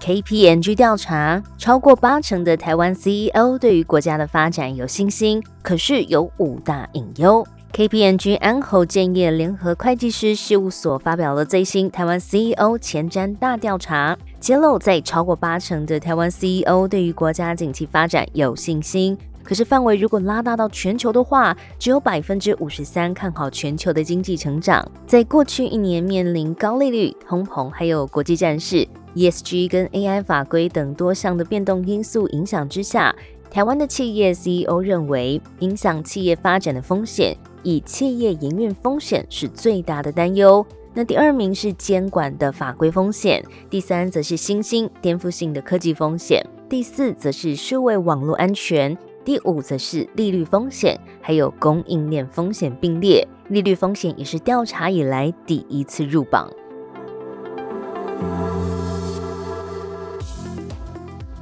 KPMG 调查，超过八成的台湾 CEO 对于国家的发展有信心，可是有五大隐忧。KPMG 安侯建业联合会计师事务所发表了最新台湾 CEO 前瞻大调查，揭露在超过八成的台湾 CEO 对于国家景气发展有信心。可是范围如果拉大到全球的话，只有百分之五十三看好全球的经济成长。在过去一年面临高利率、通膨，还有国际战事、ESG 跟 AI 法规等多项的变动因素影响之下，台湾的企业 CEO 认为，影响企业发展的风险，以企业营运风险是最大的担忧。那第二名是监管的法规风险，第三则是新兴颠覆性的科技风险，第四则是数位网络安全。第五则是利率风险，还有供应链风险并列。利率风险也是调查以来第一次入榜。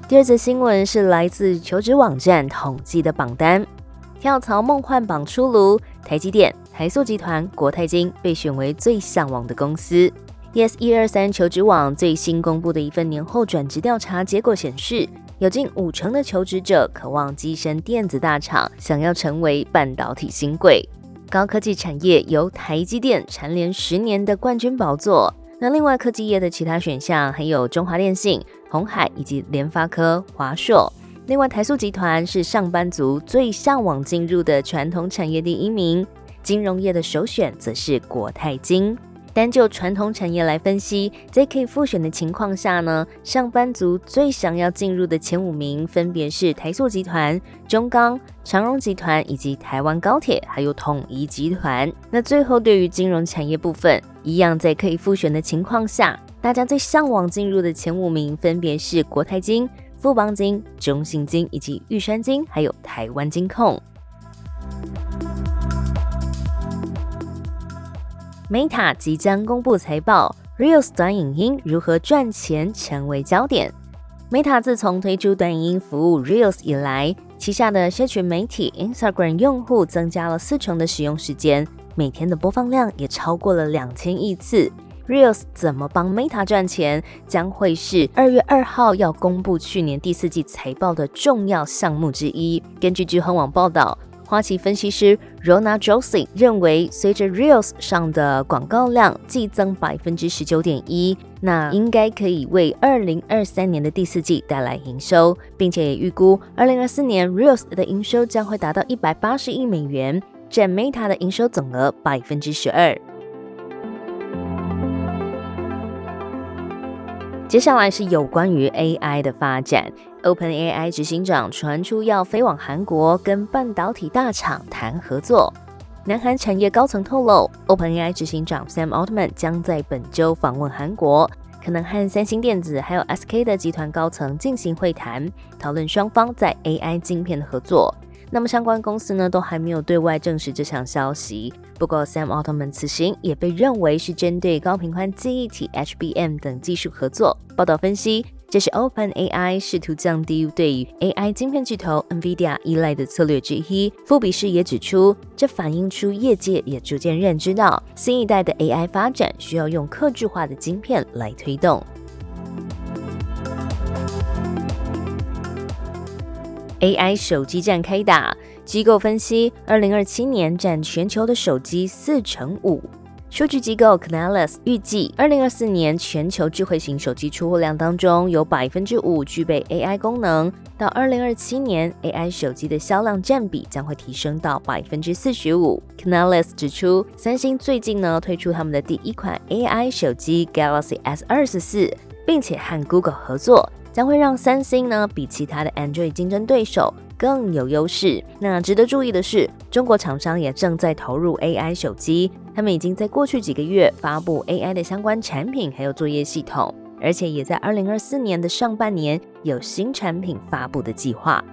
第二则新闻是来自求职网站统计的榜单，跳槽梦幻榜出炉，台积电、台塑集团、国泰金被选为最向往的公司。Yes 一二三求职网最新公布的一份年后转职调查结果显示。有近五成的求职者渴望跻身电子大厂，想要成为半导体新贵。高科技产业由台积电蝉联十年的冠军宝座。那另外科技业的其他选项还有中华电信、红海以及联发科、华硕。另外台塑集团是上班族最向往进入的传统产业第一名，金融业的首选则是国泰金。单就传统产业来分析，在可以复选的情况下呢，上班族最想要进入的前五名分别是台塑集团、中钢、长荣集团以及台湾高铁，还有统一集团。那最后对于金融产业部分，一样在可以复选的情况下，大家最向往进入的前五名分别是国泰金、富邦金、中信金以及玉山金，还有台湾金控。Meta 即将公布财报，Reels 短影音如何赚钱成为焦点。Meta 自从推出短影音服务 Reels 以来，旗下的社群媒体 Instagram 用户增加了四成的使用时间，每天的播放量也超过了两千亿次。Reels 怎么帮 Meta 赚钱，将会是二月二号要公布去年第四季财报的重要项目之一。根据聚亨网报道。花旗分析师 Rona Josie 认为，随着 Reels 上的广告量季增百分之十九点一，那应该可以为二零二三年的第四季带来营收，并且也预估二零二四年 Reels 的营收将会达到一百八十亿美元，占 Meta 的营收总额百分之十二。接下来是有关于 AI 的发展。OpenAI 执行长传出要飞往韩国跟半导体大厂谈合作。南韩产业高层透露，OpenAI 执行长 Sam Altman 将在本周访问韩国，可能和三星电子还有 SK 的集团高层进行会谈，讨论双方在 AI 晶片的合作。那么相关公司呢，都还没有对外证实这项消息。不过，Sam Altman 此行也被认为是针对高频宽记忆体 HBM 等技术合作。报道分析，这是 OpenAI 试图降低对于 AI 晶片巨头 NVIDIA 依赖的策略之一。富比士也指出，这反映出业界也逐渐认知到，新一代的 AI 发展需要用克制化的晶片来推动。AI 手机战开打，机构分析，二零二七年占全球的手机四成五。数据机构 Canalys 预计，二零二四年全球智慧型手机出货量当中有百分之五具备 AI 功能，到二零二七年，AI 手机的销量占比将会提升到百分之四十五。Canalys 指出，三星最近呢推出他们的第一款 AI 手机 Galaxy S 二十四，并且和 Google 合作。将会让三星呢比其他的 Android 竞争对手更有优势。那值得注意的是，中国厂商也正在投入 AI 手机，他们已经在过去几个月发布 AI 的相关产品还有作业系统。而且也在二零二四年的上半年有新产品发布的计划。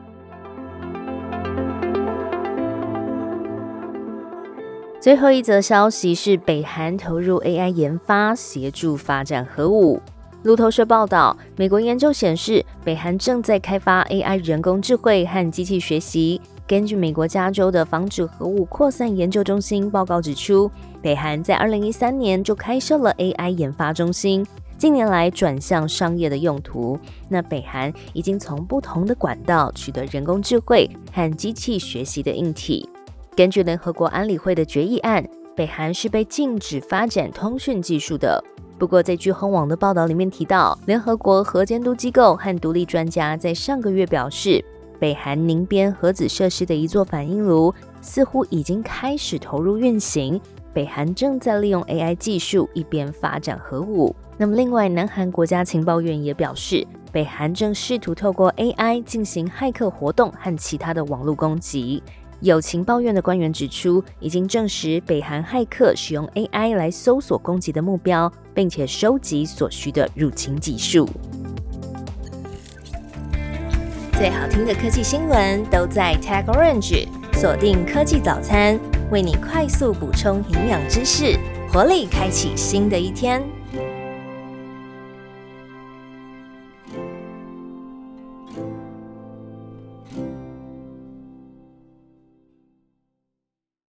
最后一则消息是，北韩投入 AI 研发，协助发展核武。路透社报道，美国研究显示，北韩正在开发 AI 人工智慧和机器学习。根据美国加州的防止核武扩散研究中心报告指出，北韩在二零一三年就开设了 AI 研发中心，近年来转向商业的用途。那北韩已经从不同的管道取得人工智慧和机器学习的硬体。根据联合国安理会的决议案，北韩是被禁止发展通讯技术的。不过，在据轰网的报道里面提到，联合国核监督机构和独立专家在上个月表示，北韩宁边核子设施的一座反应炉似乎已经开始投入运行。北韩正在利用 AI 技术一边发展核武。那么，另外，南韩国家情报院也表示，北韩正试图透过 AI 进行骇客活动和其他的网络攻击。有情报院的官员指出，已经证实北韩骇客使用 AI 来搜索攻击的目标，并且收集所需的入侵技术。最好听的科技新闻都在 Tag Orange，锁定科技早餐，为你快速补充营养知识，活力开启新的一天。